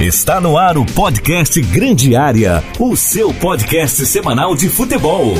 Está no ar o podcast Grande Área, o seu podcast semanal de futebol.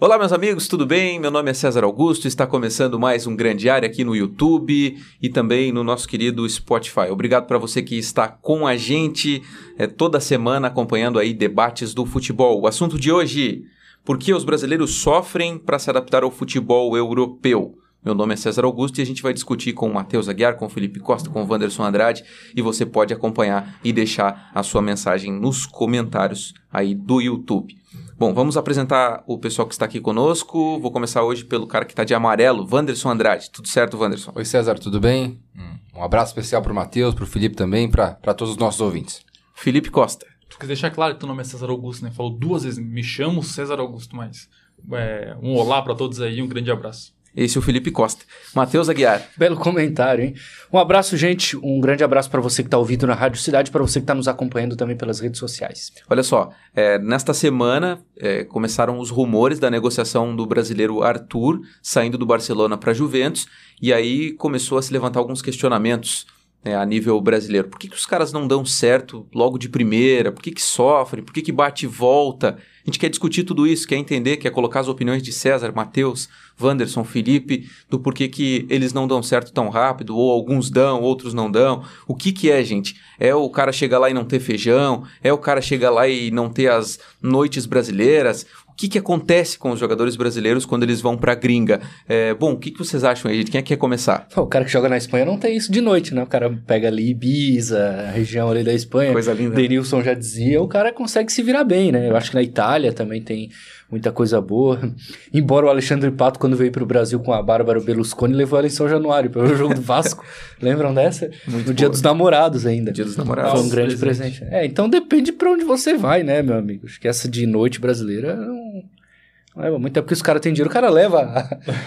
Olá, meus amigos, tudo bem? Meu nome é César Augusto, está começando mais um Grande Área aqui no YouTube e também no nosso querido Spotify. Obrigado para você que está com a gente é, toda semana acompanhando aí debates do futebol. O assunto de hoje: por que os brasileiros sofrem para se adaptar ao futebol europeu? Meu nome é César Augusto e a gente vai discutir com o Matheus Aguiar, com o Felipe Costa, com o Wanderson Andrade e você pode acompanhar e deixar a sua mensagem nos comentários aí do YouTube. Bom, vamos apresentar o pessoal que está aqui conosco. Vou começar hoje pelo cara que está de amarelo, Wanderson Andrade. Tudo certo, Wanderson? Oi, César, tudo bem? Um abraço especial para o Matheus, para o Felipe também, para todos os nossos ouvintes. Felipe Costa. Tu quer deixar claro que teu nome é César Augusto, né? Falou duas vezes, me chamo César Augusto, mas é, um olá para todos aí, um grande abraço. Esse é o Felipe Costa. Matheus Aguiar. Belo comentário, hein? Um abraço, gente. Um grande abraço para você que está ouvindo na Rádio Cidade, para você que está nos acompanhando também pelas redes sociais. Olha só, é, nesta semana é, começaram os rumores da negociação do brasileiro Arthur saindo do Barcelona para Juventus e aí começou a se levantar alguns questionamentos né, a nível brasileiro. Por que, que os caras não dão certo logo de primeira? Por que, que sofrem? Por que, que bate e volta? A gente quer discutir tudo isso, quer entender, quer colocar as opiniões de César, Matheus, Wanderson, Felipe, do porquê que eles não dão certo tão rápido, ou alguns dão, outros não dão. O que que é, gente? É o cara chegar lá e não ter feijão? É o cara chegar lá e não ter as noites brasileiras? O que, que acontece com os jogadores brasileiros quando eles vão pra gringa? É, bom, o que, que vocês acham aí? Quem é que quer começar? O cara que joga na Espanha não tem isso de noite, né? O cara pega ali Ibiza, a região ali da Espanha. Coisa linda. Denilson já dizia, o cara consegue se virar bem, né? Eu acho que na Itália também tem muita coisa boa. Embora o Alexandre Pato, quando veio pro Brasil com a Bárbara Berlusconi, levou ela em São Januário para o jogo do Vasco. Lembram dessa? Muito no Dia boa. dos Namorados ainda. Dia dos Namorados. Foi um grande presente. presente. É, então depende pra onde você vai, né, meu amigo? Acho que essa de noite brasileira não, não leva muito. É porque os caras têm dinheiro, o cara leva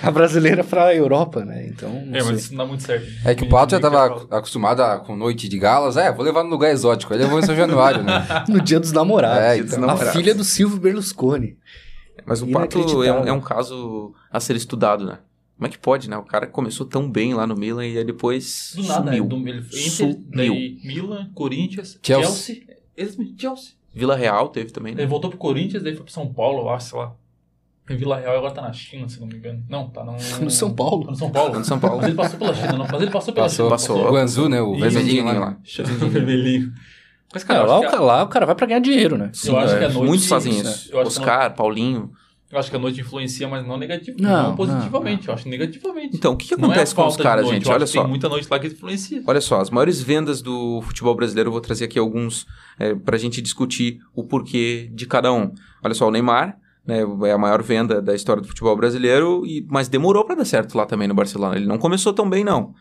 a, a brasileira pra Europa, né? Então, É, sei. mas isso não dá muito certo. É que o Pato já estava acostumado a- com noite de galas. É, vou levar no lugar exótico. Ele levou em São Januário, né? No Dia dos Namorados. É, Dia dos A Namorados. filha do Silvio Berlusconi. Mas o Pato é um, é um caso a ser estudado, né? Como é que pode, né? O cara começou tão bem lá no Milan e aí depois Do nada, sumiu. né? Do, ele foi Sumiu. Inter, daí Milan, Corinthians, Chelsea. Chelsea. Chelsea. Chelsea. Vila Real teve também, né? Ele voltou pro Corinthians, daí foi pro São Paulo, eu acho, sei lá. Em Vila Real agora tá na China, se não me engano. Não, tá no... No São Paulo. Tá no São Paulo. Tá no São Paulo. Mas ele passou pela China, não. Mas ele passou pela Passou, China. passou. O Guanzu, né? O vermelhinho lá. lá. né? Vermelhinho. Mas, Cara, cara, lá, o lá o cara vai pra ganhar dinheiro, né? Eu acho que a noite- Muitos fazem isso, isso. né? Eu acho que Oscar, Paulinho. a, eu acho que a noite influencia, mas não negativamente. Não, Não, positivamente. Eu acho negativamente. Então, o que, que Não é acontece com os caras, noite, gente? eu Olha só. Tem muita noite lá que influencia. Olha só, as maiores vendas do futebol brasileiro, eu vou trazer aqui alguns é, para a gente discutir o porquê de cada um. Olha só, o Neymar né, é a maior venda da história do futebol brasileiro, e, mas demorou para dar certo lá também no Barcelona. Ele não começou tão bem, não.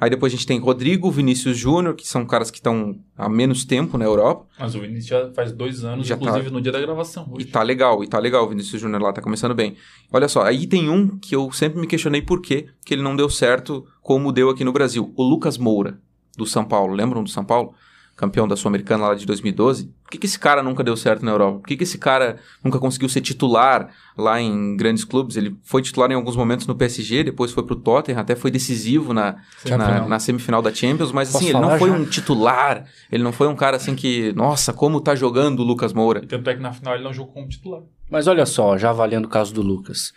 Aí depois a gente tem Rodrigo, Vinícius Júnior, que são caras que estão há menos tempo na Europa. Mas o Vinícius já faz dois anos, Já tá- inclusive no dia da gravação. E Hoje. tá legal, e tá legal. O Vinícius Júnior lá tá começando bem. Olha só, aí tem um que eu sempre me questionei por quê que ele não deu certo como deu aqui no Brasil. O Lucas Moura, do São Paulo. Lembram do São Paulo? Campeão da Sul-Americana lá de 2012. Por que, que esse cara nunca deu certo na Europa? Por que, que esse cara nunca conseguiu ser titular lá em grandes clubes? Ele foi titular em alguns momentos no PSG, depois foi pro Tottenham, até foi decisivo na, na, Semifinal. na semifinal da Champions, mas Posso assim, ele não foi já? um titular, ele não foi um cara assim que, nossa, como tá jogando o Lucas Moura. E tanto é que na final ele não jogou como titular. Mas olha só, já avaliando o caso do Lucas.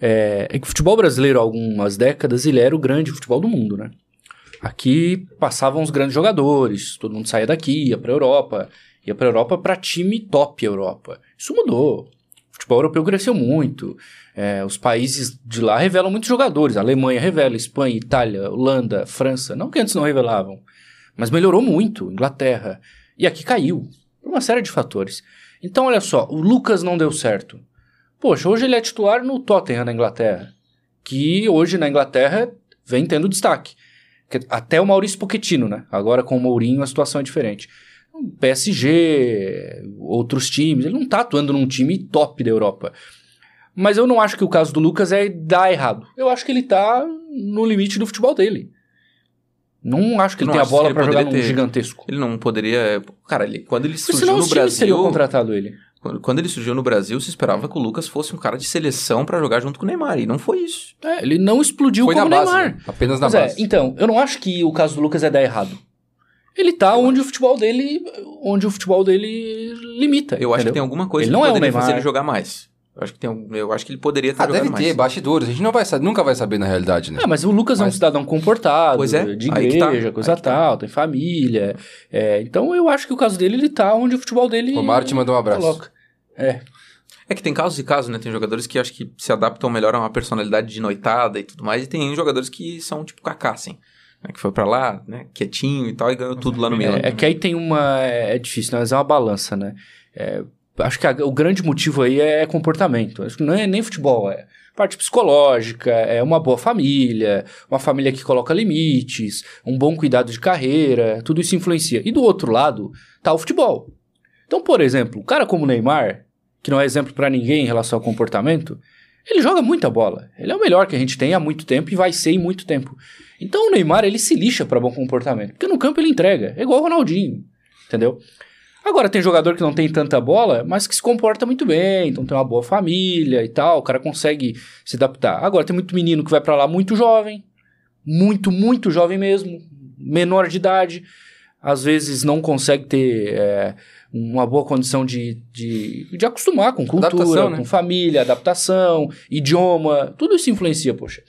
É, é que o futebol brasileiro, há algumas décadas, ele era o grande futebol do mundo, né? Aqui passavam os grandes jogadores, todo mundo saía daqui, ia pra Europa, ia pra Europa pra time top Europa. Isso mudou. O futebol europeu cresceu muito. É, os países de lá revelam muitos jogadores. A Alemanha revela, Espanha, Itália, Holanda, França. Não que antes não revelavam, mas melhorou muito. Inglaterra. E aqui caiu. Por uma série de fatores. Então, olha só, o Lucas não deu certo. Poxa, hoje ele é titular no Tottenham, na Inglaterra. Que hoje na Inglaterra vem tendo destaque. Até o Maurício Pochettino, né? Agora com o Mourinho a situação é diferente. PSG, outros times, ele não tá atuando num time top da Europa. Mas eu não acho que o caso do Lucas é dar errado. Eu acho que ele tá no limite do futebol dele. Não acho que ele Não tem a bola pra jogar num ter- gigantesco. Ele não poderia. Cara, ele, quando ele Porque surgiu senão no teriam Brasil. contratado ele. Quando, ele surgiu no Brasil, se esperava que o Lucas fosse um cara de seleção pra jogar junto com o Neymar. E não foi isso. É, ele não explodiu Foi na como o base, Neymar. né? Apenas na Pois é, base. então, eu não acho que o caso do Lucas é dar errado. ele tá onde o futebol dele, onde o futebol dele limita. Eu acho que entendeu? tem alguma coisa Ele que não é o poderia Neymar. fazer ele jogar mais. Eu acho que, tem, um- eu acho que ele poderia estar Ah, deve mais. ter bastidores. A gente não vai saber, nunca vai saber na realidade, né? É, mas o Lucas é um Mas- cidadão comportado, Pois é, de aí que tá, igreja, coisa aí que tá. tal, tem família. É, então eu acho que o caso dele, ele tá onde o futebol dele Romário te mandou um abraço. coloca. É, É que tem casos e casos, né? Tem jogadores que acho que se adaptam melhor a uma personalidade de noitada e tudo mais, e tem jogadores que são tipo Kaká, assim. né? Que foi pra lá, né? Quietinho e tal, e ganhou tudo lá no Milan. é, é que aí tem uma. É difícil, né? mas é uma balança, né? É, acho que a- o grande motivo aí é comportamento. Acho que não é nem futebol, é parte psicológica, é uma boa família, uma família que coloca limites, um bom cuidado de carreira, tudo isso influencia. E do outro lado, tá o futebol. Então, por exemplo, um cara como o Neymar, que não é exemplo pra ninguém em relação ao comportamento, ele joga muita bola. Ele é o melhor que a gente tem há muito tempo e vai ser em muito tempo. Então o Neymar, ele se lixa pra bom comportamento, porque no campo ele entrega, é igual o Ronaldinho, entendeu? Agora tem jogador que não tem tanta bola, mas que se comporta muito bem, então tem uma boa família e tal, o cara consegue se adaptar. Agora tem muito menino que vai pra lá muito jovem, muito, muito jovem mesmo, menor de idade, às vezes não consegue ter é, uma boa condição de, de, de acostumar com cultura, Adaptação, né? com família, adaptação, idioma, tudo isso influencia, poxa.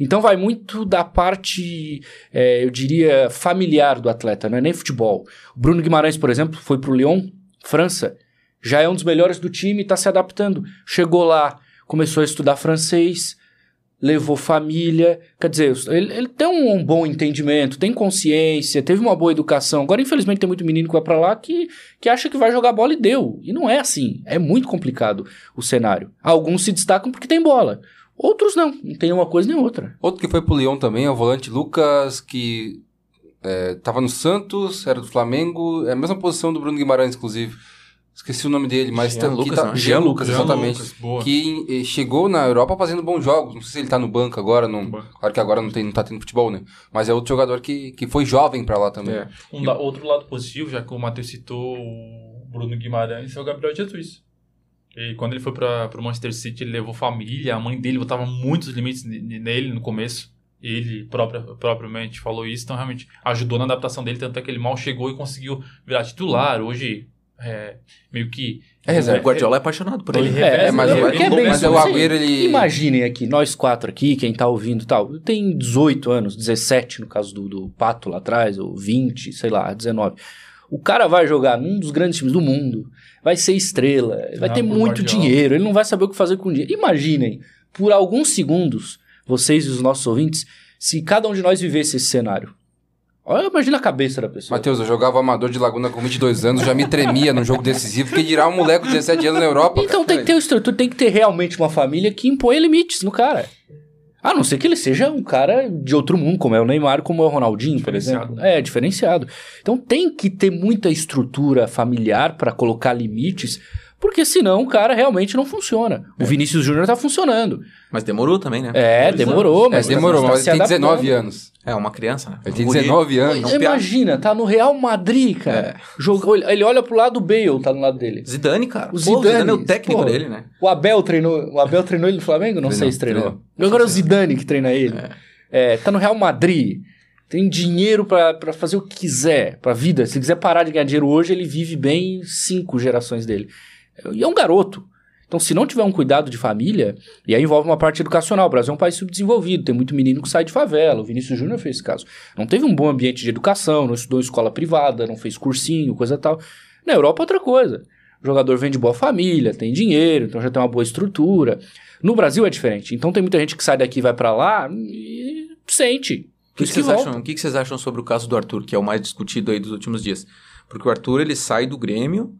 Então vai muito da parte, é, eu diria, familiar do atleta, não é nem futebol. O Bruno Guimarães, por exemplo, foi pro Lyon, França, já é um dos melhores do time e está se adaptando. Chegou lá, começou a estudar francês, levou família. Quer dizer, ele, ele tem um, bom entendimento, tem consciência, teve uma boa educação. Agora, infelizmente, tem muito menino que vai pra lá que, que acha que vai jogar bola e deu. E não é assim. É muito complicado o cenário. Alguns se destacam porque tem bola. Outros não, não tem uma coisa nem outra. Outro que foi pro Lyon também é o volante Lucas, que é, tava no Santos, era do Flamengo, é a mesma posição do Bruno Guimarães, inclusive. Esqueci o nome dele, mas... Jean tá- Lucas, tá- não? Jean Jean Lucas, Jean exatamente. Lucas. Que eh, chegou na Europa fazendo bons jogos. Não sei se ele tá no banco agora. Não, Banco. claro que agora não, tem, não tá tendo futebol, né? Mas é outro jogador que, que foi jovem pra lá também. É. Um da- outro lado positivo, já que o Matheus citou o Bruno Guimarães, é o Gabriel Jesus. E quando ele foi para o Manchester City, ele levou família, a mãe dele botava muitos limites ne- nele no começo. Ele própria, propriamente falou isso, então realmente ajudou na adaptação dele, tanto é que ele mal chegou e conseguiu virar titular. Hoje, é, meio que. É reserva. O Guardiola é apaixonado por Ele ele. reveza, É, mas, ele- ele é mas é o Agüero, ele... Imaginem aqui, nós quatro aqui, quem tá ouvindo e tal, tem 18 anos, 17 no caso do, do Pato lá atrás, ou 20, sei lá, 19. O cara vai jogar num dos grandes times do mundo, vai ser estrela, vai Ah, ter muito Guardiola. dinheiro, ele não vai saber o que fazer com o dinheiro. Imaginem, por alguns segundos, vocês e os nossos ouvintes, se cada um de nós vivesse esse cenário. Olha, imagina a cabeça da pessoa. Matheus, eu jogava amador de Laguna com 22 anos, já me tremia num jogo decisivo, porque dirá um moleque de 17 anos na Europa. Então tem que ter uma estrutura, tem que ter realmente uma família que impõe limites no cara. A não ser que ele seja um cara de outro mundo, como é o Neymar, como é o Ronaldinho, por exemplo. É, diferenciado. Então tem que ter muita estrutura familiar para colocar limites, porque senão o cara realmente não funciona. O Vinícius Júnior tá funcionando. Mas demorou também, né? É, demorou, É, mas tá- demorou, tá mas ele tem adaptando. 19 anos. É, uma criança, né? Ele tem Um guri. 19 anos. Não. Imagina, tá no Real Madrid, cara. Jogou, ele olha pro lado do Bale, tá no lado dele. Zidane, cara. O Pô, Zidane, o Zidane é o técnico pô. dele, né? O Abel treinou, o Abel treinou ele no Flamengo? Não Treinou, sei se treinou. treinou. Agora é o Zidane que treina ele. É, tá no Real Madrid. Tem dinheiro pra fazer o que quiser, pra vida. Se quiser parar de ganhar dinheiro hoje, ele vive bem cinco gerações dele. E é um garoto. Então, se não tiver um cuidado de família, e aí envolve uma parte educacional. O Brasil é um país subdesenvolvido, tem muito menino que sai de favela. O Vinícius Júnior fez esse caso. Não teve um bom ambiente de educação, não estudou em escola privada, não fez cursinho, coisa tal. Na Europa, é outra coisa. O jogador vem de boa família, tem dinheiro, então já tem uma boa estrutura. No Brasil é diferente. Então tem muita gente que sai daqui e vai pra lá e sente. O que, que vocês acham, o que, que vocês acham sobre o caso do Arthur, que é o mais discutido aí dos últimos dias? Porque o Arthur, ele sai do Grêmio,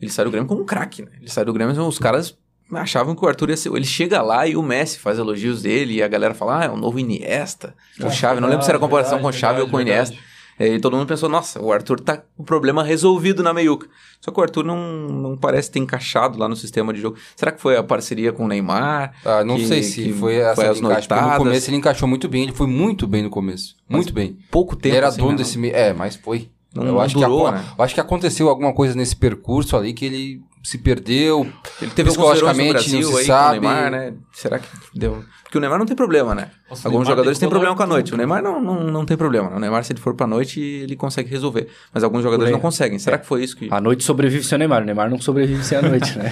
ele sai do Grêmio como um craque, né? Ele sai do Grêmio, os caras achavam que o Arthur ia ser... Ele chega lá e o Messi faz elogios dele e a galera fala, ah, é o novo Iniesta, o Xavi. Não lembro se era a comparação com o Xavi ou com o Iniesta. É, E todo mundo pensou, nossa, o Arthur tá com o problema resolvido na meiuca. Só que o Arthur não, não parece ter encaixado lá no sistema de jogo. Será que foi a parceria com o Neymar? Ah, não Que- sei se foi essa foi as porque no noitadas. começo ele encaixou muito bem, ele foi muito bem no começo. Muito bem. Pouco tempo. ele era assim, dono né? desse meio. É, mas foi. Não- eu não acho durou, que, a- né? acho que aconteceu alguma coisa nesse percurso ali que ele se perdeu. Ele teve Psicologicamente, Brasil não se aí sabe. Neymar, né? Será que deu... Porque o Neymar não tem problema, né? Nossa, Alguns Neymar jogadores têm problema com a tudo. noite. O Neymar não, não, não tem problema. né? O Neymar, se ele for pra noite, ele consegue resolver. Mas alguns jogadores não conseguem. Será que foi isso que... A noite sobrevive sem o Neymar. O Neymar não sobrevive sem a noite, né?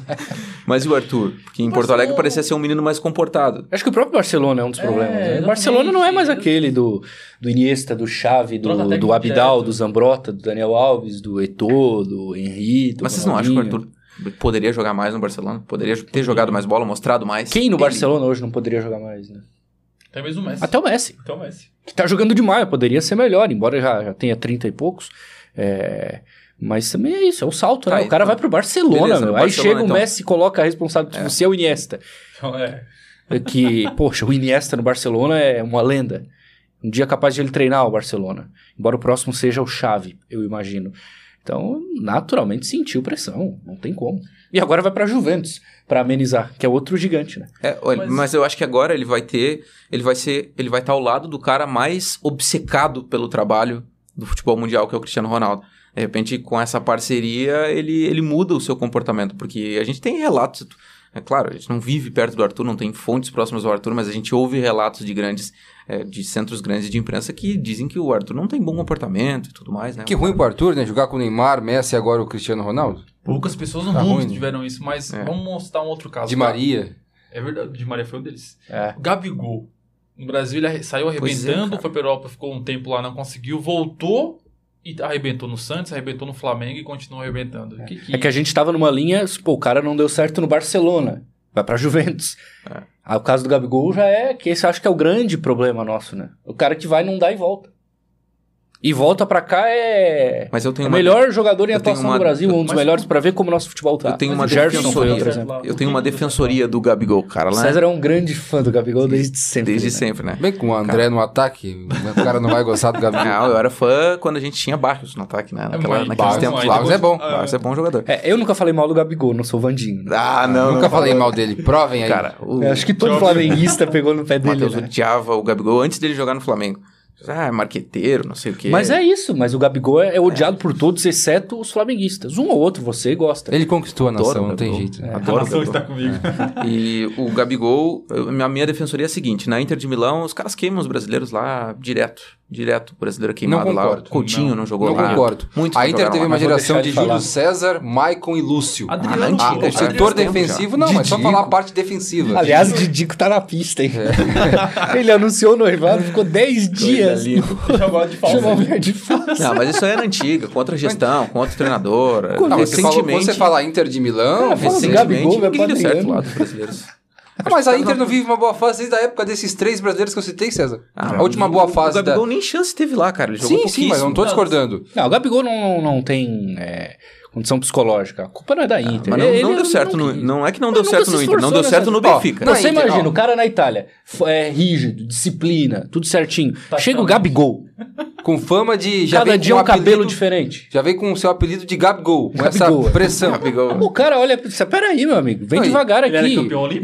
Mas e o Arthur? Porque em Porto Alegre parecia ser um menino mais comportado. Acho que o próprio Barcelona é um dos É, problemas. né? O exatamente. Barcelona não é mais aquele do, do Iniesta, do Xavi, do, do Abidal, direto. do Zambrota, do Daniel Alves, do Eto'o, do Henry, do Mas vocês não acham que o. Arthur poderia jogar mais no Barcelona? Poderia ter jogado mais bola, mostrado mais? Quem no Ele- Barcelona hoje não poderia jogar mais, né? Até mesmo o Messi. Até o Messi, Até o Messi. que tá jogando demais, poderia ser melhor, embora já, já tenha 30 e poucos. É, Mas também é isso, é o salto, né? Tá, o cara então- vai pro Barcelona, Beleza, meu. no Aí Barcelona, chega o então. Messi e coloca a responsabilidade, você é o Iniesta. Então, é. que, poxa, o Iniesta no Barcelona é uma lenda. Um dia capaz de ele treinar o Barcelona. Embora o próximo seja o Xavi, eu imagino. Então, naturalmente sentiu pressão, não tem como. E agora vai pra Juventus, pra amenizar, que é outro gigante, né? É, olha, mas... Mas- eu acho que agora ele vai ter, ele vai ser, ele vai estar ao lado do cara mais obcecado pelo trabalho do futebol mundial, que é o Cristiano Ronaldo. De repente, com essa parceria, ele, ele muda o seu comportamento, porque a gente tem relatos, é claro, a gente não vive perto do Arthur, não tem fontes próximas ao Arthur, mas a gente ouve relatos de grandes, é, de centros grandes de imprensa que dizem que o Arthur não tem bom comportamento e tudo mais, né? Que ruim pro Arthur, né? Jogar com o Neymar, Messi e agora o Cristiano Ronaldo. Poucas pessoas no Tá mundo ruim, tiveram isso, mas É. vamos mostrar um outro caso. De Maria. É verdade, de Maria foi um deles. É. Gabigol. No Brasil ele saiu é, arrebentando, cara. foi pra Europa, ficou um tempo lá, não conseguiu, voltou e arrebentou no Santos, arrebentou no Flamengo e continuou arrebentando. Que que... É que a gente tava numa linha, pô, o cara não deu certo no Barcelona, vai pra Juventus. É. Aí o caso do Gabigol já é, que esse eu acho que é o grande problema nosso, né? O cara que vai não dá e volta. E volta pra cá é Mas eu tenho o uma- melhor jogador em eu atuação uma- do Brasil, um dos mas- melhores pra ver como o nosso futebol tá. Eu tenho uma Gerson defensoria. outro exemplo. Eu tenho uma defensoria do Gabigol, cara, O lá César é um grande fã do Gabigol desde sempre. desde né? sempre, né? Bem com o André no ataque, o cara não vai gostar do Gabriel. Não, eu era fã quando a gente tinha Barrios no ataque, né? Naquela, mas naqueles tempos mas lá. Barrios é bom. Barrios é bom jogador. É, eu nunca falei mal do Gabigol, não sou Vandinho. né? Ah, não. Nunca não falei mal dele. Provem aí. Cara, o Eu acho que todo flamenguista pegou no pé dele, Matheus né? odiava o Gabigol antes dele jogar no Flamengo. Ah, marqueteiro, não sei o quê. Mas é isso, mas o Gabigol é, é odiado por todos, exceto os flamenguistas. Um ou outro você gosta. Ele conquistou a nação, Adoro não tem jeito. né? A Adoro o nação Gabigol. está comigo. E o Gabigol, a minha defensoria é a seguinte: na Inter de Milão, os caras queimam os brasileiros lá direto. Direto, o brasileiro queimado lá. concordo. O Coutinho não, jogou Não lá. concordo. Muitos A Inter teve lá. uma mas geração de. Júlio César, Maicon e Lúcio. Adriano, Ah, Ah, antiga, o setor defensivo, não, é só Didico. falar a parte defensiva. Aliás, o Didico tá na pista, hein? Ele anunciou o noivado, ficou 10 dias. De Chamou a falso. mulher de falsa. Não, mas isso aí era antiga, contra a gestão, contra o treinador. Quando Não, você, fala, recentemente, quando você fala Inter de Milão, do recentemente- Gabigol, ninguém deu certo lá dos brasileiros. Ah, mas a Inter não vive uma boa fase desde a época desses três brasileiros que eu citei, César. Ah, a última boa fase O Gabigol da... nem chance teve lá, cara. Ele jogou Sim, sim, mas eu não tô discordando. Não, o Gabigol não, não, não tem é, condição psicológica. A culpa não é da Inter. Mas não, Ele- não deu certo no, quis. não é que não deu certo no Inter, não deu certo no Benfica. Não, Você Inter, imagina, ó. o cara na Itália é rígido, disciplina, tudo certinho. Tá Chega o. Gabigol, Com fama de... Já cada dia um um cabelo apelido- diferente. Já veio com o seu apelido de Gabigol, com Gabigol. essa pressão. Gabigol. O cara olha, você, peraí, meu amigo, vem Não, e- devagar ele aqui.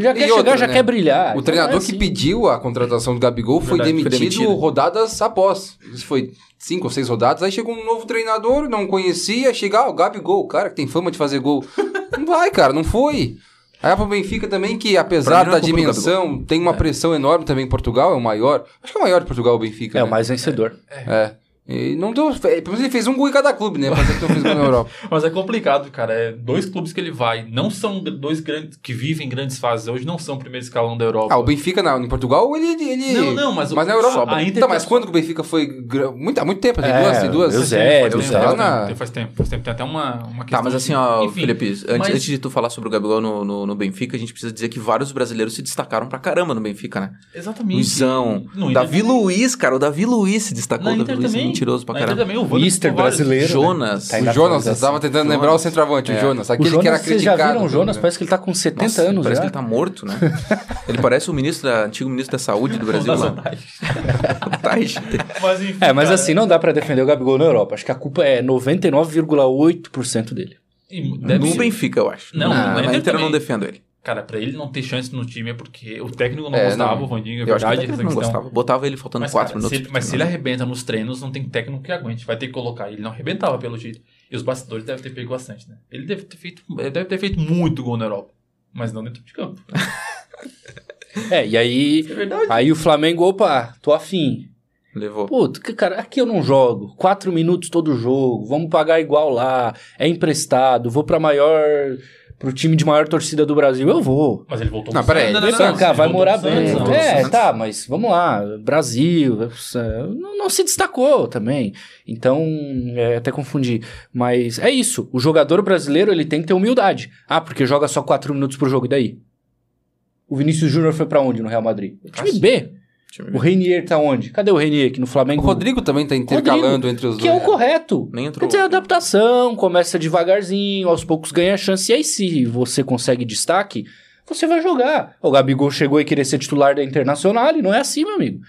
Já quer E chegar, outra, já né? quer brilhar. O Então treinador é que assim. pediu a contratação do Gabigol foi Verdade, foi demitido, demitido. rodadas após. Isso foi cinco ou seis rodadas. Aí chegou um novo treinador, não conhecia, chega, ah, o Gabigol, o cara que tem fama de fazer gol. não vai, cara, não foi. Aí pro Benfica também, que apesar é da dimensão, tem uma pressão enorme também em Portugal, é o maior. Acho que é o maior de Portugal, o Benfica. É né? o mais vencedor. É. E não deu. Pelo menos ele fez um gol em cada clube, né? Pra dizer que não fez gol na Europa. Mas é complicado, cara. É dois clubes que ele vai. Não são dois grandes que vivem grandes fases. Hoje não são o primeiro escalão da Europa. Ah, o Benfica na, em Portugal, ele. ele Não, não, mas o- Mas na Europa. sobra. A Inter Então, mas tá- quando que o Benfica foi. Muito, há muito tempo, tem É, duas. Tem duas Faz tempo, Tá faz na- tempo, faz tempo, faz tempo. Tem até uma, uma questão. Tá, mas assim, ó, Enfim, Felipe, antes, mas- antes de tu falar sobre o Gabigol no, no, no Benfica, a gente precisa dizer que vários brasileiros se destacaram pra caramba no Benfica, né? Exatamente. Luizão, No Inter Davi. Luiz, cara, o Davi Luiz se destacou. Na O Davi Luiz é também. Mentiroso pra caramba. também, o vários. brasileiro. né? Jonas. Tá O Jonas, eu tava tentando Jonas. lembrar o centroavante, o É. Jonas. O Aquele Jonas, que era vocês já criticado. viram o Jonas? Parece que ele tá com 70 Nossa, anos parece já. que ele tá morto, né? ele parece o ministro da, antigo ministro da saúde do Brasil lá. O Tais. Mas enfim. É, mas cara, assim, não dá pra defender o Gabigol na Europa. Acho que a culpa é 99,8% dele. No ser- Benfica, eu acho. Não, Inter Inter eu não defendo ele. Cara, pra ele não ter chance no time é porque o técnico não É, gostava, não. o Vandinho, é que verdade. essa não gostava. Botava ele faltando Mas, 4 cara, minutos. se ele, mas se ele arrebenta nos treinos, não tem técnico que aguente. Vai ter que colocar. Ele não arrebentava pelo jeito. E os bastidores devem ter pego bastante, né? Ele deve ter feito, ele deve ter feito muito gol na Europa. Mas não dentro de campo. É, e aí. É verdade. Aí o Flamengo, opa, tô afim. Levou. Puta, que cara, aqui eu não jogo. Quatro minutos todo jogo. Vamos pagar igual lá. É emprestado. Vou pra maior. Pro time de maior torcida do Brasil. Eu vou. Mas ele voltou Não, pro pera aí, Santos. ele Não, Vai não, não, vai morar pro bem. Santos, não. é, tá, mas vamos lá. Brasil. é, Não, não se destacou também. Então, é, até confundi. Mas é isso. O jogador brasileiro ele tem que ter humildade. Ah, porque joga só quatro minutos por jogo. E daí? O Vinícius Júnior foi pra onde no Real Madrid? O time B. O Reinier tá onde? Cadê o Reinier aqui no O Flamengo? Rodrigo também tá intercalando entre os Que é o dois. correto. Nem Quer entrou. dizer, adaptação, começa devagarzinho, aos poucos ganha chance. E aí, se você consegue destaque, você vai jogar. O Gabigol chegou e querer ser titular da Internacional, e não é assim, meu amigo.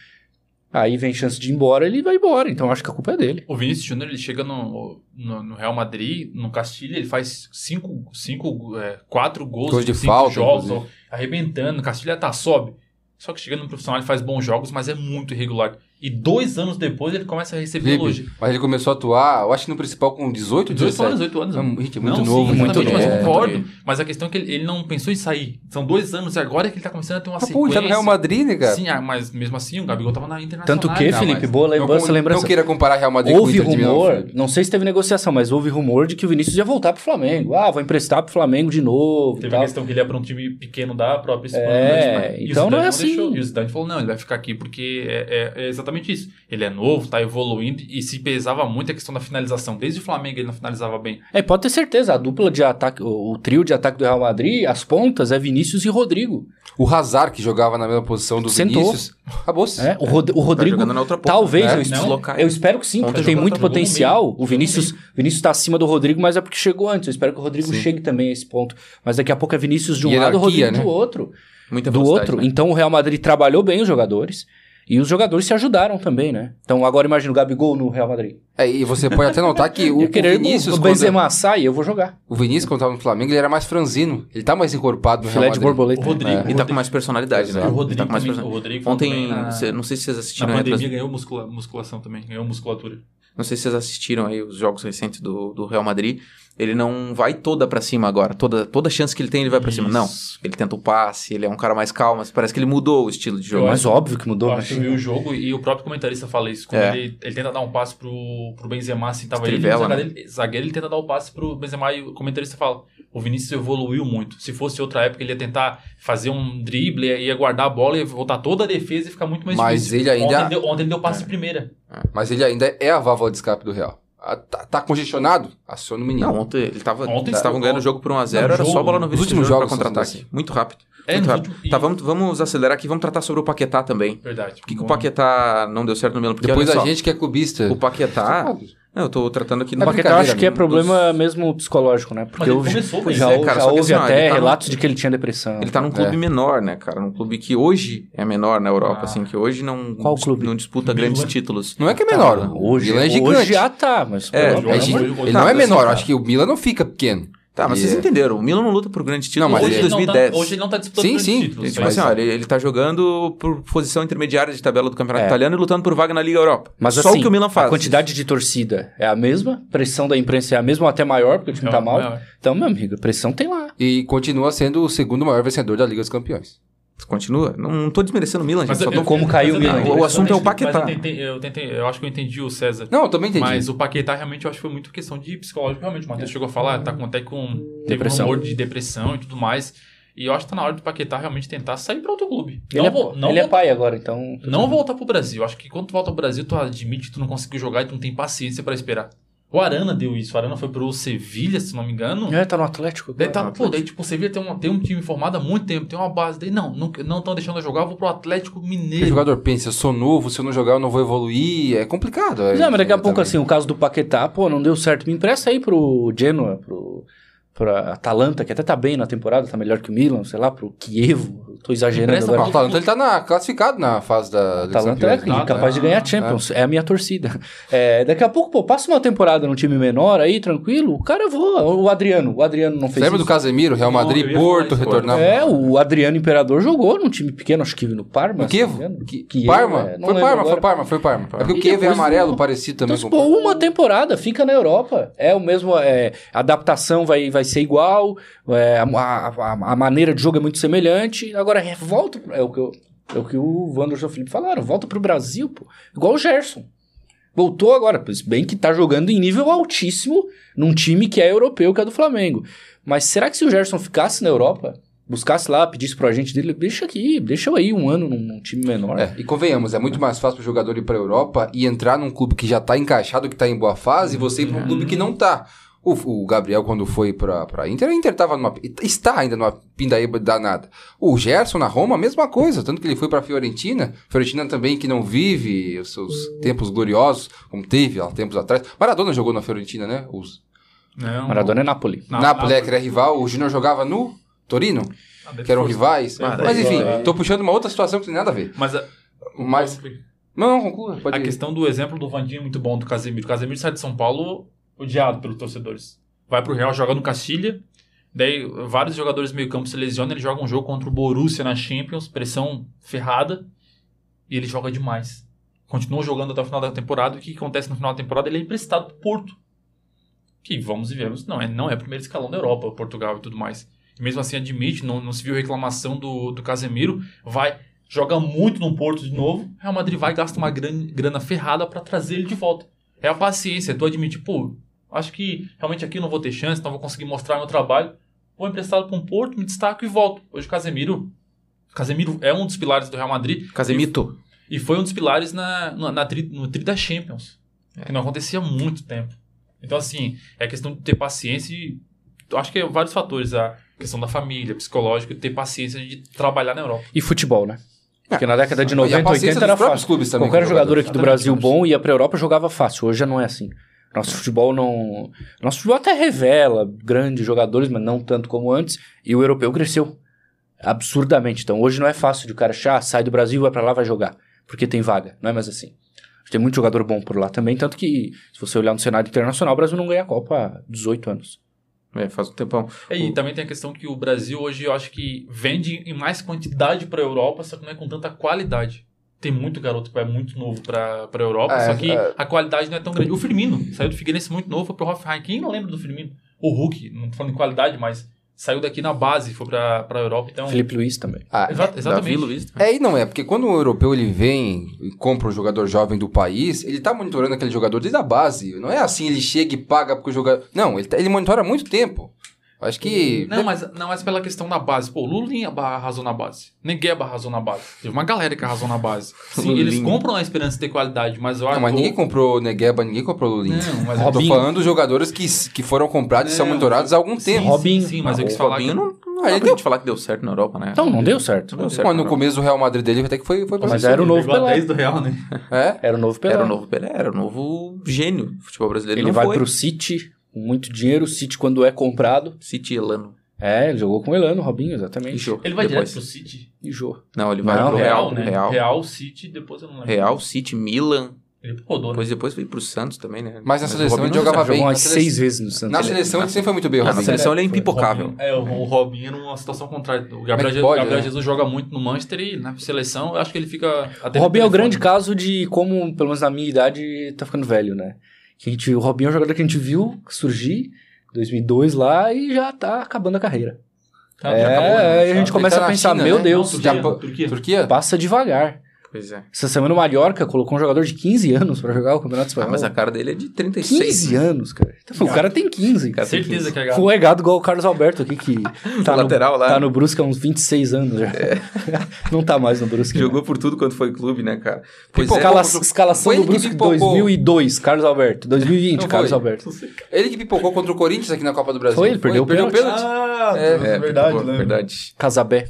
Aí vem chance de ir embora, ele vai embora. Então acho que a culpa é dele. O Vinícius Júnior, ele chega no, no, no Real Madrid, no Castilha, ele faz cinco, cinco é, quatro gols de em cinco falta, jogos, ó, arrebentando. O Castilha tá, sobe. Só que chega no profissional, ele faz bons jogos, mas é muito irregular. E dois anos depois, ele começa a receber Felipe, elogio. mas ele começou a atuar, eu acho que no principal com 18, 18 17. anos, 18 anos. Não, gente, é muito Não, novo, sim, muito exatamente, mas novo. eu concordo. É. Mas a questão é que ele, ele não pensou em sair. São dois anos e agora é que ele tá começando a ter uma Ah, pô, sequência. tá no Real Madrid, né, cara? Sim, ah, mas mesmo assim, o Gabigol tava na Internacional. Tanto que, não, Felipe, mas boa não, lembrança, não, lembrança. Não queira comparar Real Madrid com o Houve Inter Milão, rumor, Felipe. não sei se teve negociação, mas houve rumor de que o Vinícius ia voltar pro Flamengo. Ah, vou emprestar pro Flamengo de novo. e Teve a questão que ele ia pra um time pequeno da própria Espanha. É, né? E o então não é assim. deixou. E o Zidane falou, não, ele vai ficar aqui porque é, é- é exatamente isso. Ele é novo, tá evoluindo e se pesava muito a questão da finalização. Desde o Flamengo ele não finalizava bem. É, pode ter certeza, a dupla de ataque, o, o trio de ataque do Real Madrid, as pontas é Vinícius e Rodrigo. O Hazard, que jogava na mesma posição do Sentou. Vinícius, acabou-se. É, o, Rod- o Tá Rodrigo, jogando na outra ponta. talvez, né? eu, deslocar eu espero que sim, Ponta porque tem muito tá potencial. O Vinícius, Vinícius tá acima do Rodrigo, mas é porque chegou antes. Eu espero que o Rodrigo Sim. chegue também a esse ponto. Mas daqui a pouco é Vinícius de um Hierarquia, lado, o Rodrigo né? do outro. Muita do velocidade, outro. né? Então o Real Madrid trabalhou bem os jogadores. E os jogadores se ajudaram também, né? Então agora imagina o Gabigol no Real Madrid. É, e você pode até notar que o, Eu o Vinícius, o quando, Benzema sai, eu vou jogar. o Vinícius, quando tava no Flamengo, ele era mais franzino. Ele tá mais encorpado no Filé Real de Madrid. borboleta. O Rodrigo, É. E tá com Rodrigo- mais personalidade, né? O Ele Rodrigo, tá mais também, o Rodrigo Ontem, também na, cê- não sei se vocês na assistiram aí, pandemia trans- ganhou muscula- musculação também, ganhou musculatura. não sei se vocês assistiram aí os jogos recentes do, do Real Madrid. Ele não vai toda pra cima agora. Toda, toda chance que ele tem, ele vai pra cima. Não. Ele tenta o passe, ele é um cara mais calmo. mas Parece que ele mudou o estilo de jogo. Eu Mas óbvio que mudou. Eu né? acho que eu vi o jogo e o próprio comentarista fala isso. Quando É. ele, ele tenta dar um passe pro, pro Benzema, assim, tava ele, Estrivela, né? zagueiro, zagueiro, ele tenta dar o passe pro Benzema e o comentarista fala, o Vinícius evoluiu muito. Se fosse outra época, ele ia tentar fazer um drible, ia guardar a bola, ia voltar toda a defesa e ficar muito mais Mas difícil. ele ainda- Ontem, deu, ontem ele deu passe de primeira. Mas ele ainda é a válvula de escape do Real. Ah, Tá, tá congestionado? Aciona o menino. Não, ontem ele tava. Ontem eles estavam ganhando o jogo por 1x0, Não, era jogo, só bola no últimos Júnior pra jogos contra-ataque. Muito rápido. É, muito rápido. Tá, vamos, vamos acelerar aqui, vamos tratar sobre o Paquetá também. Verdade. Por que, que o. Paquetá não deu certo no Milan? Porque Depois olha a só, gente que é clubista. O Paquetá. Não, eu tô tratando aqui no Paquetá eu acho que é problema mesmo psicológico, né? Porque houve- começou já, é, houve- cara, já houve assim, até tá no- relatos de que ele tinha depressão. Ele tá num clube menor, né, cara? Num clube que hoje é menor na Europa, Ah. assim, que hoje não, Qual clube? não disputa grandes títulos. Não é que é menor. Tá, o hoje, Milan é gigante. hoje já tá, mas... É, É Deus. ele Tá, não é menor, assim, eu acho que o Milan não fica pequeno. Tá, mas Ele vocês entenderam. O Milan não luta por grandes títulos Não, mas ele- Hoje ele, não 2010. tá, hoje ele não tá disputando Sim, sim. títulos. Tipo mas- assim, ó, ele, ele tá jogando por posição intermediária de tabela do Campeonato É. Italiano e lutando por vaga na Liga Europa. Mas Só assim, o que o Milan faz. a quantidade de torcida é a mesma, pressão da imprensa é a mesma ou até maior, porque o time É, tá mal. maior. Então, meu amigo, a pressão tem lá. E continua sendo o segundo maior vencedor da Liga dos Campeões. Continua. Não, não tô desmerecendo o Milan, gente. Mas Só eu- tô... como caiu o Milan. O assunto é o Paquetá. Eu, tentei, eu, tentei, eu acho que eu entendi o César. Não, eu também entendi. Mas o Paquetá realmente eu acho que foi muito questão de psicológico, realmente. O Matheus chegou a falar, tá com até com. Teve Depressão. um rumor de depressão e tudo mais. E eu acho que tá na hora do Paquetá realmente tentar sair pra outro clube. Ele, não é, não ele é voltar- pai agora, então... não voltar pro Brasil. Eu acho que quando tu volta pro Brasil, tu admite que tu não conseguiu jogar e tu não tem paciência pra esperar. O Arana deu isso. O Arana foi pro Sevilha, se não me engano. É, tá no Atlético. Daí, tá, agora. pô, daí tipo, o Sevilha tem um, tem um time formado há muito tempo, tem uma base. Daí, não, não estão deixando eu jogar, eu vou pro Atlético O Mineiro. jogador pensa, eu sou novo, se eu não jogar eu não vou evoluir. É complicado. Mas, é, mas daqui a pouco, Também. assim, o caso do Paquetá, pô, não deu certo. Me empresta aí pro Genoa, pro, pra Atalanta, que até tá bem na temporada, tá melhor que o Milan, sei lá, pro Kievo. Tô exagerando Não, o agora. Atalanta ele tá na, classificado na fase da Atalanta é Campeões, né? capaz de ganhar Champions, é. a minha torcida. É, daqui a pouco, pô, passa uma temporada num time menor aí, tranquilo, o cara voa. O Adriano, o Adriano não Você fez lembra do isso. Casemiro, Real Madrid, Porto, isso, retornava? É, o Adriano Imperador jogou num time pequeno, acho que no Parma. No se não me Kiev? engano. Que- Kiev, Parma? é, foi Parma, agora. foi Parma, foi Parma. É porque o E Kiev é amarelo, parecido também Então, com pô, o uma temporada, fica na Europa. É o mesmo, é, a adaptação vai, vai ser igual, é, a, a- a maneira de jogo é muito semelhante. Agora, é, volta, é o que, eu, é o que o e o Felipe falaram, volta pro Brasil, pô. Igual o Gerson. Voltou agora, pois bem que tá jogando em nível altíssimo num time que é europeu, que é do Flamengo. Mas será que se o Gerson ficasse na Europa, buscasse lá, pedisse pro agente dele, deixa aqui, deixa eu aí um ano num, num time menor. É, e convenhamos, é muito mais fácil pro jogador ir pra Europa e entrar num clube que já tá encaixado, que tá em boa fase, e você ir pra um clube que não tá. O, o Gabriel, quando foi pra, pra Inter, a Inter tava numa. Está ainda numa pindaíba danada. O Gerson na Roma, a mesma coisa. Tanto que ele foi pra Fiorentina. Fiorentina também que não vive os seus tempos gloriosos, como teve há tempos atrás. Maradona jogou na Fiorentina, né? Os Não, Maradona é Napoli. Na- Napoli, é, que era rival. O Júnior jogava no Torino, que eram rivais. Ah, Mas enfim, é. tô puxando uma outra situação que não tem nada a ver. Mas a, Mas. Não, não, conclua. A ir. questão do exemplo do Vandinho é muito bom, do Casemiro. O Casemiro sai de São Paulo odiado pelos torcedores. Vai pro Real, joga no Castilha. Daí, vários jogadores meio campo se lesionam. Ele joga um jogo contra o Borussia na Champions, pressão ferrada. E ele joga demais. Continua jogando até o final da temporada. E o que acontece no final da temporada? Ele é emprestado pro Porto. Que, vamos e vemos, não é, não é primeiro escalão da Europa, Portugal e tudo mais. E mesmo assim admite, não, não se viu reclamação do, do Casemiro. Vai, joga muito no Porto de novo. Real Madrid vai e gasta uma grana, grana ferrada pra trazer ele de volta. É a paciência, tu admite, pô, acho que realmente aqui eu não vou ter chance, não vou conseguir mostrar meu trabalho. Vou emprestado para um Porto, me destaco e volto. Hoje o Casemiro. Casemiro é um dos pilares do Real Madrid. Casemito. E foi um dos pilares na, na, na tri, no tri da Champions. Que não acontecia há muito tempo. Então, assim, é questão de ter paciência e. Acho que é vários fatores. A questão da família, psicológico, ter paciência de trabalhar na Europa. E futebol, né? Porque na década de E a 90, paciência 80 dos era fácil. clubes também Qualquer jogador aqui do Brasil bom ia pra Europa jogava fácil. Hoje já não é assim. Nosso futebol não. Nosso futebol até revela grandes jogadores, mas não tanto como antes. E o europeu cresceu absurdamente. Então hoje não é fácil de o cara achar, sai do Brasil, vai pra lá, vai jogar. Porque tem vaga. Não é mais assim. Tem muito jogador bom por lá também. Tanto que, se você olhar no cenário internacional, o Brasil não ganha a Copa há 18 anos. É, faz um tempão. É, E também tem a questão que o Brasil hoje eu acho que vende em mais quantidade para a Europa, só que não é com tanta qualidade. Tem muito garoto que vai muito novo para a Europa, É, só que é. a qualidade não é tão grande. O Firmino saiu do Figueirense muito novo, foi pro Hoffenheim. Quem não lembra do Firmino? O Hulk, não tô falando em qualidade, mas saiu daqui na base, foi para a Europa. Então, Felipe Luiz também. Ah, Exa- Davi exatamente. Luiz. também. É e não é, porque quando o europeu ele vem e compra um jogador jovem do país, ele tá monitorando aquele jogador desde a base. Não é assim, ele chega e paga porque o jogador. Não, ele, tá- ele monitora há muito tempo. Acho que. Não, mas não mas pela questão da base. Pô, o Lulinha arrasou na base. Negueba arrasou na base. Teve uma galera que arrasou na base. Sim, eles compram a esperança de ter qualidade, mas eu acho Não, mas ninguém comprou Negueba, ninguém comprou Lulinha. Não, mas Eu tô Robinho. falando dos jogadores que, que foram comprados e são monitorados há algum sim, tempo. Robinho. Sim, sim, mas eu quis o falar Robinho que... não, não pra deu- gente falar que deu certo na Europa, né? Então, não deu certo. Não deu certo. Mas no começo do Real Madrid dele até que foi, foi Mas era o novo Pelé. 10 do Real, né? É? Era o novo Pelé. Era o novo Pelé, era o novo gênio do futebol brasileiro. Ele não vai foi. pro City muito dinheiro. O City, quando é comprado. City Elano. É, ele jogou com o Elano, Robinho, E exatamente. Jô. Ele vai depois. direto pro City. E Jô. Não, ele vai Não, pro Real, né? Real. Real, City, depois eu não lembro. Real, City, Milan. Ele rodou, né? Depois, depois veio pro Santos também, né? Mas na seleção ele jogava bem. Jogou umas seleção- seis vezes no Santos. Na seleção ele sempre foi muito bem, o na Robinho. seleção ele é impipocável. Robinho- É, o o Robinho numa situação contrária. O Gabriel, Je- pode, Gabriel né? Jesus joga muito no Manchester e na seleção eu acho que ele fica... Até O Robinho é o grande caso de como, pelo menos na minha idade, tá ficando velho, né? Que a gente, o Robinho é um jogador que a gente viu surgir em 2002 lá e já tá acabando a carreira. Tá, é, acabou, né? aí a gente começa tá a na pensar, China, meu né? Deus, Não, já- Turquia, Turquia. Turquia? passa devagar. Pois é. Essa semana o Mallorca colocou um jogador de 15 anos pra jogar o Campeonato Ah, Espanhol. mas a cara dele é de 36. 15 né? anos, cara. Então, o cara tem 15. Cara, tem Certeza 15. que é gato. Foi legado igual o Carlos Alberto aqui, que tá, lateral no, lá. tá no Brusque há uns 26 anos já. Não tá mais no Brusque. né? Jogou por tudo quanto foi clube, né, cara? Pois Pipocou é. Escala- contra o- escalação Foi do pipocou. 2002, Carlos Alberto. 2020, Não Carlos foi? Alberto. Ele que pipocou contra o Corinthians aqui na Copa do Brasil. Foi, ele perdeu o pênalti. Ah, É, é, verdade, pô, né? verdade. Casabé.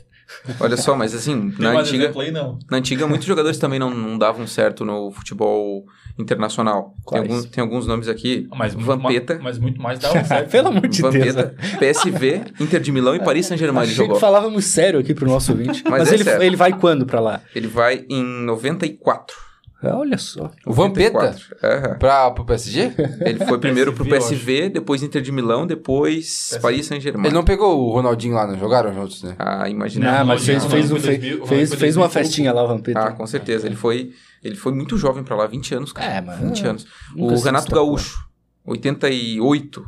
Olha só, mas assim, na antiga, não. na antiga muitos jogadores também não, não davam certo no futebol internacional. Tem, alguns, tem alguns nomes aqui. Mas muito, Vampeta. ma- mas muito mais um certo. Pelo amor de Deus. Vampeta, né? PSV, Inter de Milão e Paris Saint-Germain ele Achei jogou. que falávamos sério aqui pro nosso ouvinte. Mas Mas, é ele, sério. ele vai quando pra lá? Ele vai em 94. Olha só. O Vampeta 94. Aham. pra, pro PSG? Ele foi primeiro pro PSV, depois Inter de Milão, depois PSV. Paris Saint-Germain. Ele não pegou o Ronaldinho lá, não jogaram juntos, né? Ah, imagina. Não, Não, mas fez, não, fez, um- fez, 2000, fez, fez uma 2000 festinha lá, o Vampeta. Ah, com certeza. Ele foi, ele foi muito jovem pra lá, 20 anos, cara. É, mas- 20 anos. nunca O Renato. Gaúcho, 88.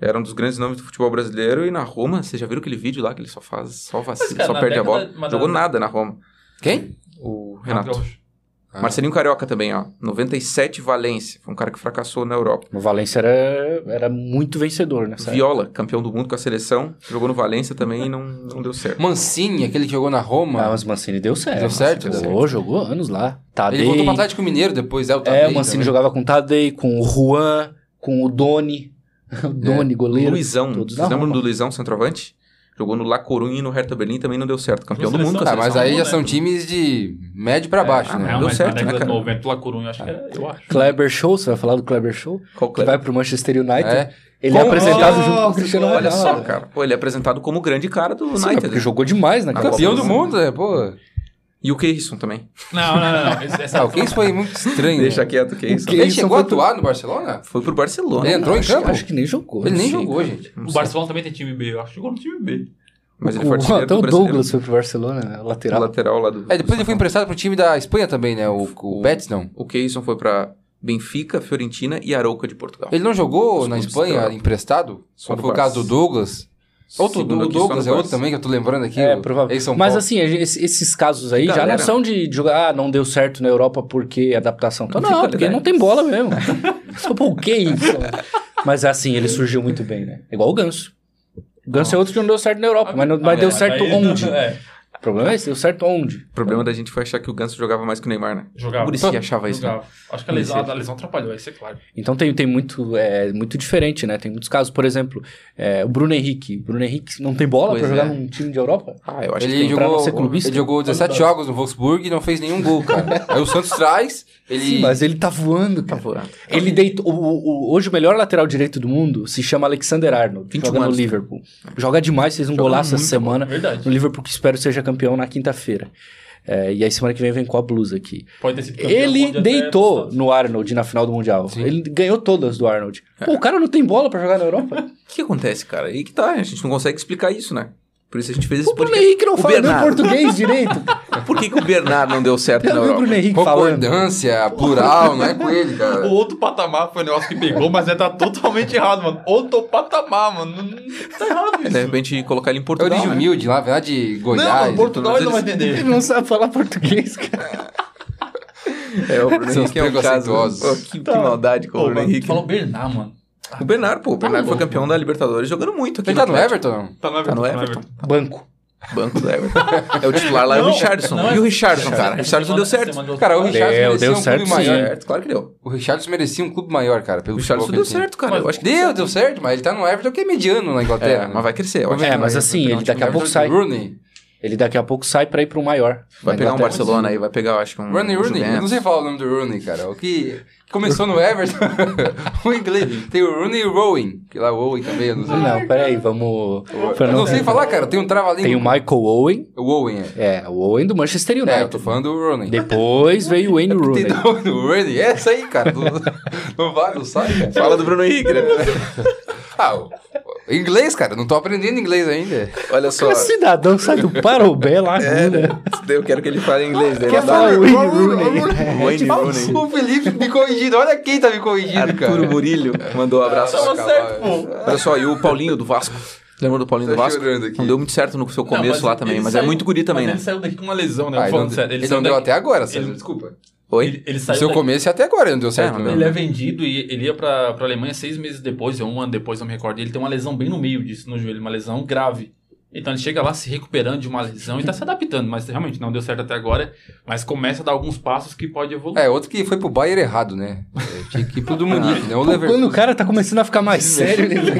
Era um dos grandes nomes do futebol brasileiro. E na Roma, vocês já viram aquele vídeo lá que ele só faz, só vacila, só perde a bola? Jogou na- nada na Roma. Quem? O Renato. Gaúcho. Ah. Marcelinho Carioca também, ó. 97 Valência. Foi um cara que fracassou na Europa. O Valência era, era muito vencedor nessa Viola, campeão do mundo com a seleção. Jogou no Valência também e não, não deu certo. Mancini, aquele que jogou na Roma. Ah, mas Mancini deu certo. Deu certo, deu Jogou, jogou anos lá. Tadei. Ele voltou pro Atlético Mineiro depois, é o Tadei É, o Mancini também. jogava com o Tadei, com o Juan, com o Doni. O Doni, goleiro. Luizão. todos Vocês lembram Roma. do Luizão, centroavante? Jogou no La Coruña e no Hertha Berlim também não deu certo. Campeão do mundo Ah, mas aí já né? são times de médio pra baixo, ah, né? não. Não, deu mas certo, na década né, de cara? 90, o La Coruña, acho que é, eu acho. Kleber Show, você vai falar do Kleber Show? Qual Que Kleber? vai pro Manchester United. É. Ele é Como- apresentado junto com o Cristiano Olha Ronaldo. só, cara. Pô, ele é apresentado como o grande cara do Sim, mas United. porque né? jogou demais naquela Campeão do mundo, é, pô. E o Keirson também. Não, não, não. não. Essa, Ah, o Keis foi muito estranho. Deixa quieto o Keirson. Que- Ele chegou a foi pro- atuar no Barcelona? Foi pro Barcelona. Ele entrou em acho, campo? Acho que nem jogou. Ele nem jogou, gente. Não O sei. Barcelona também tem time B, eu acho que jogou no time B. Mas ele O- foi artilheiro Até o. Douglas foi pro Barcelona, né? O lateral. lateral lá do... É, depois ele foi emprestado pro time da Espanha também, né? O, o Betis, não. O Keirson foi pra Benfica, Fiorentina e Arouca de Portugal. Ele não jogou Os na Espanha emprestado? Só foi o caso do Douglas? Outro, Segundo o aqui, só Douglas é outro também que eu tô lembrando aqui. É, ex-São Mas Paulo. assim, esse- esses casos aí Que já não galera. são de, jogar, ah, não deu certo na Europa porque adaptação. Não, Não porque não tem bola mesmo. Só por que isso? Mas assim, ele surgiu muito bem, né? Igual o Ganso. O Ganso é outro que não deu certo na Europa, mas, não, mas Ah, deu é, certo onde? É, O problema é esse, deu certo onde? O problema da gente foi achar que o Ganso jogava mais que o Neymar, né? jogava. O Muricy achava isso, né? Jogava. Acho que a lesão, a lesão atrapalhou, isso é claro. Então tem, tem muito, é, muito diferente, né? Tem muitos casos, por exemplo, é, o Bruno Henrique. O Bruno Henrique não tem bola Pois pra jogar é. num time de Europa? Ah, eu acho Ele que pra jogou, ser clubista. ele jogou 17 jogos no Wolfsburg e não fez nenhum gol, cara. Aí o Santos traz, ele... Sim, mas ele tá voando, Tá cara. voando. Ele deitou. o- o- hoje o melhor lateral direito do mundo se chama Alexander Arnold. 21 joga no anos. Liverpool. Joga demais, fez um Joga golaço essa semana. Verdade. No Liverpool, que espero seja campeão na quinta-feira. É, e aí semana que vem vem com a blusa aqui. Pode ter sido campeão, Ele até deitou no Arnold na final do Mundial. Ele ganhou todas do Arnold. Pô, o cara não tem bola pra jogar na Europa. O que acontece, cara? Aí que tá, a gente não consegue explicar isso, né? Por isso a gente fez esse o Bruno podcast. Henrique não O fala nem Bernardo. português direito. Por que, que o Bernardo não deu certo Eu na o Europa? Bruno Henrique falando. Concordância, plural, não é com ele, O cara. outro patamar foi o negócio que pegou, mas é tá totalmente errado, mano. Outro patamar, mano. Não, não- tá errado isso. De repente colocar ele em É Portugal. origem né? humilde lá, lá de não, Goiás. mano, Portugal ele não vai eles- Ele entender. não sabe falar português, cara. É, o Bruno São Henrique é um caso. Pô, que, que maldade com o Pô, Bruno mano, Henrique. falou Bernard, mano. O Bernardo, pô. O Bernardo foi louco, campeão da Libertadores jogando muito aqui Ele tá no Atlético. Everton, não? Tá no Tá no Everton. Everton. Banco. Banco do Everton. É o titular lá, é o Não, Richardson. não, e o é- Richardson, cara? O Richardson deu certo. Cara, o. Richardson Deu, merecia deu um certo, clube sim. maior. Certo, claro que deu. O Richardson merecia um clube maior, cara, pelo O Richardson deu certo, cara. Mas Eu acho que Deu, deu certo, mas ele tá no Everton que é mediano na Inglaterra. É, né? mas vai crescer. É, mas assim, ele daqui a pouco sai. Rooney. Ele daqui a pouco sai pra ir pro maior. Vai pegar um. Barcelona aí, vai pegar, eu acho que um. Rooney, um Rooney. Eu não sei falar o nome do Rooney, cara. O que começou no Everton, o inglês. Tem o Rooney e o Rowan, que lá o Owen também, eu não sei. Não, peraí, vamos. Eu não sei falar, cara. Tem um trava-língua. Tem o Michael Owen. O Owen, é. É, o Owen do Manchester United. É, eu tô falando do Rooney. Depois veio o Wayne Rooney. Tem do Rooney? É essa aí, cara. Não, vale, não sabe, cara. Fala do Bruno Henrique, né? Ah, o- o inglês, cara. Não tô aprendendo inglês ainda. Olha só. O cidadão sai do Parobé lá, É, né? eu quero que ele fale inglês. Daí Quer ele falar fala- Wayne Rooney? Wayne Rooney. O Felipe me corrigindo. Olha quem tá me corrigindo, Arturo cara. Murilho mandou um abraço. Tava Acabou, certo, é. pô. Olha só, e o Paulinho do Vasco. Lembra do Paulinho Tô do Vasco? Não deu muito certo no seu Não, começo lá ele também, mas é saiu- muito guri também, mas né? Ele saiu daqui com uma lesão, né? Ah, ele não, sério. ele saiu não deu daqui- até agora, ele- Desculpa. Oi? Ele, ele saiu seu daqui- começo e até agora não deu certo. É, mesmo. Ele é vendido e ele ia pra, pra Alemanha seis meses depois, ou um ano depois, não me recordo. Ele tem uma lesão bem no meio disso, no joelho, uma lesão grave. Então ele chega lá se recuperando de uma lesão e tá se adaptando, mas realmente não deu certo até agora. Mas começa a dar alguns passos que pode evoluir. É, outro que foi pro Bayern errado, né? É, tinha que ir pro do Munique, né? O Pô, quando o cara tá começando a ficar mais sério, ele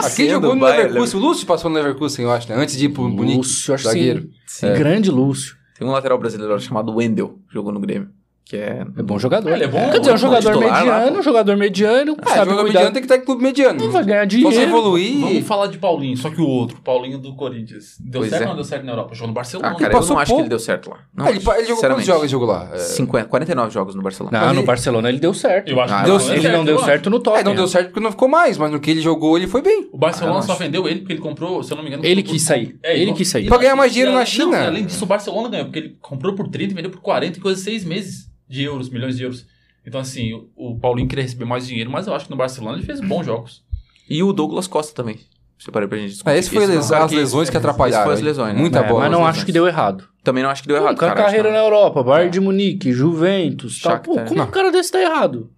Aqui jogou no Leverkusen. O Lúcio passou no Leverkusen, eu acho, né? Antes de ir pro Munique. Lúcio, acho zagueiro. sim. Grande Lúcio. Tem um lateral brasileiro chamado Wendel, jogou no Grêmio. Que é. É bom jogador. Ele é bom, Quer dizer, é um jogador titular mediano, um jogador mediano, Ah, sabe jogador cuidar. mediano tem que estar em clube mediano. Vai ganhar dinheiro. evoluir. Vamos falar de Paulinho, só que o outro, Paulinho do Corinthians. Deu Pois certo é. ou não deu certo na Europa? Jogou no Barcelona. Ah, cara, eu não acho pouco. que ele deu certo lá. Não Ah, ele, ele jogou quantos jogos ele jogou lá? É, 50, 49 jogos no Barcelona. Não, Mas no ele- Barcelona ele deu certo. Eu acho Ah, que deu- certo, ele não deu certo no É, Tottenham. não deu certo porque não ficou mais, mas no que ele jogou ele foi bem. O Barcelona Ah, não só vendeu ele porque ele comprou, se eu não me engano... Ele quis sair. Ele igual- quis sair. Pra ganhar mais dinheiro na China. Não, além disso, o Barcelona ganhou, porque ele comprou por 30 e vendeu por 40 em coisa de 6 meses de euros, milhões de euros. Então, assim, o, o Paulinho queria receber mais dinheiro, mas eu acho que no Barcelona ele fez bons jogos. E o Douglas Costa também. Separei pra gente discutir. É, esse foi Esse as lesões que atrapalharam. Esse foi as lesões, né? Muita É, bola. mas não acho que deu errado. Também não acho que deu Pô, errado, com a cara. carreira na Europa, Bayern de Munique, Juventus, tal. Shakhtar. Pô, como Não. um cara desse tá errado?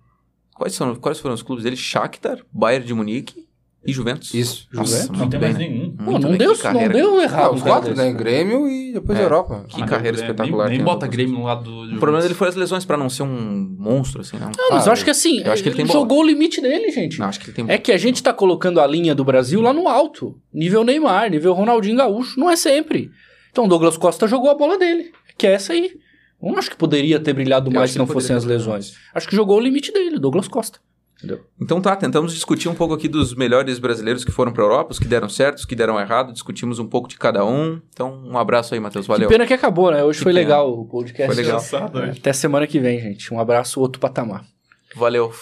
Quais, são, quais foram os clubes dele? Shakhtar, Bayern de Munique e Juventus. Isso. Nossa, Juventus. Não muito tem bem, mais né? nenhum. Pô, não bem, deu, não deu Ah, errado. os um cara quatro, né? Grêmio e depois É. Europa. Que Ah, carreira nem- espetacular. Nem, tem o bota. Grêmio no lado do... O problema dele foi as lesões, pra não ser um monstro, assim, não. Não, mas Ah, eu acho que assim, eu acho que ele tem ele bola. jogou o limite dele, gente. Não, acho que ele tem É que a gente tá colocando a linha do Brasil lá no alto. Nível Neymar, nível Ronaldinho Gaúcho. Não é sempre. Então o Douglas Costa jogou a bola dele. Que é essa aí. Eu não acho que poderia ter brilhado Eu mais se não fossem as lesões. Acho que jogou o limite dele, Douglas Costa. Então tá, tentamos discutir um pouco aqui dos melhores brasileiros que foram pra Europa, os que deram certo, os que deram errado, discutimos um pouco de cada um. Então, um abraço aí, Matheus, valeu. Que pena que acabou, né? Hoje Que foi pena. legal o podcast. Foi legal. Engraçado, né? Até semana que vem, gente. Um abraço, outro patamar. Valeu.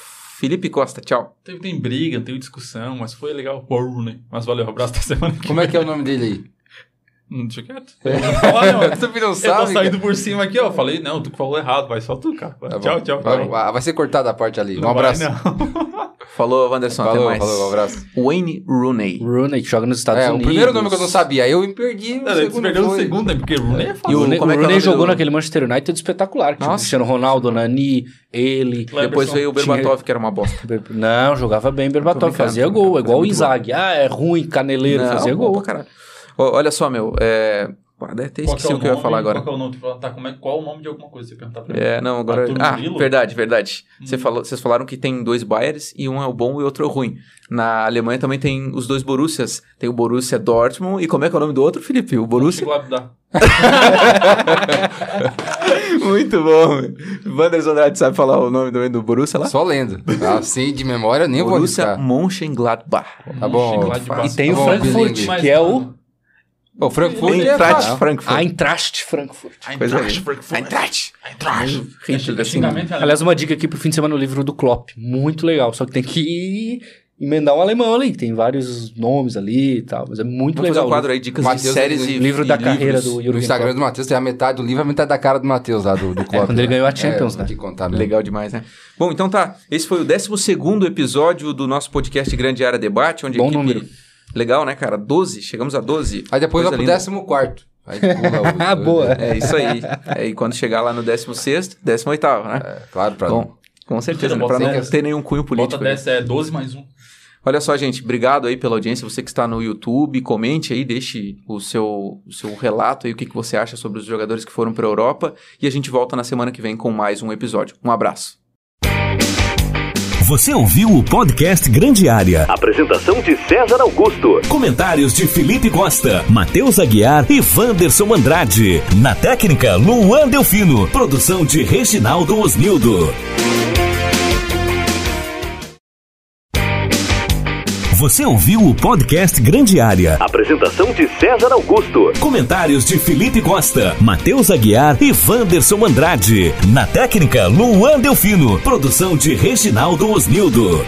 Felipe Costa, tchau. Teve, tem briga, teve discussão, mas foi legal. Né? Mas valeu, abraço até semana que Como é que é o nome dele aí? Hum, deixa quieto. Eu vou falar, não. Você não Eu tô sabe? saindo por cima aqui, ó. Falei, não, tu que falou errado, vai só tu, cara. Tá tchau, tchau. Vai, vai- vai ser cortada a parte ali. Um Não vai, abraço. não. Falou, Wanderson, Falou, até mais. falou, um abraço. Wayne Rooney. Rooney, que joga nos Estados É, o Unidos. primeiro nome que eu não sabia, aí eu me perdi. O Não, Eles segundo perderam o foi. segundo, né? Porque Rooney é E fácil. o Rooney, como é que é o o Rooney jogou do- naquele Manchester United espetacular. Tinha o Nossa. Cristiano Ronaldo, Nani, ele. Depois veio o Tinha- Berbatov, que era uma bosta. Não, jogava bem Berbatov, fazia gol, igual o. Inzaghi. Ah, é ruim, caneleiro, Não, fazia gol. caralho. Olha só, meu, é... Pô, até Qual esqueci é o que eu ia nome? falar agora. Qual é o nome? Tá, como é, qual o nome de alguma coisa? Você perguntar pra mim. É, não, agora. Arthur Ah, verdade, verdade. Você Hum. falou, vocês falaram que tem dois Bayers e um é o bom e o outro é o ruim. Na Alemanha também tem os dois Borussias. Tem o Borussia Dortmund e como é que é o nome do outro, Felipe? O Borussia? Muito bom. Wanderson Andrade sabe falar o nome também do Borussia lá? Só lendo. Assim, de memória, nem vou Borussia. Mönchengladbach. Tá bom. Mönchengladbach. E tem o Tá bom, Frankfurt, que é o O Frankfurt é Eintracht. Frankfurt. Eintracht Frankfurt. Eintracht. Frankfurt. Eintracht. Eintracht. Hitler, assim. Xingamento é Aliás, uma dica aqui pro fim de semana no livro do Klopp. Muito legal, só que tem que emendar um alemão ali, que tem vários nomes ali e tal, mas é muito Vamos fazer legal. um quadro aí, dicas Mateus, de séries e livro e da carreira do No Jürgen Instagram Klopp. do Matheus tem a metade do livro, a metade da cara do Matheus lá, do, do Klopp. quando ele né? ganhou a Champions, é, né? Contar mesmo. Legal demais, né? Bom, então tá. Esse foi o 12 episódio do nosso podcast Grande Área Debate, onde a Bom equipe... número. Legal, né, cara? 12, chegamos a 12. Aí depois vai pro linda. décimo quarto. Aí pula o- Ah, boa. É isso aí. É, e quando chegar lá no 16, 18, né? É, claro, pra Bom, com certeza, né? Pra Bota não ter nenhum cunho Bota político. né? 10, é 12 mais um. Olha só, gente, obrigado aí pela audiência. Você que está no YouTube, comente aí, deixe o seu, o seu relato aí, o que, que você acha sobre os jogadores que foram para a Europa. E a gente volta na semana que vem com mais um episódio. Um abraço. Você ouviu o podcast Grande Área. Apresentação de César Augusto. Comentários de Felipe Costa, Matheus Aguiar e Wanderson Andrade. Na técnica, Luan Delfino. Produção de Reginaldo Osnildo. Você ouviu o podcast Grande Área. Apresentação de César Augusto. Comentários de Felipe Costa, Matheus Aguiar e Wanderson Andrade. Na técnica, Luan Delfino. Produção de Reginaldo Osnildo.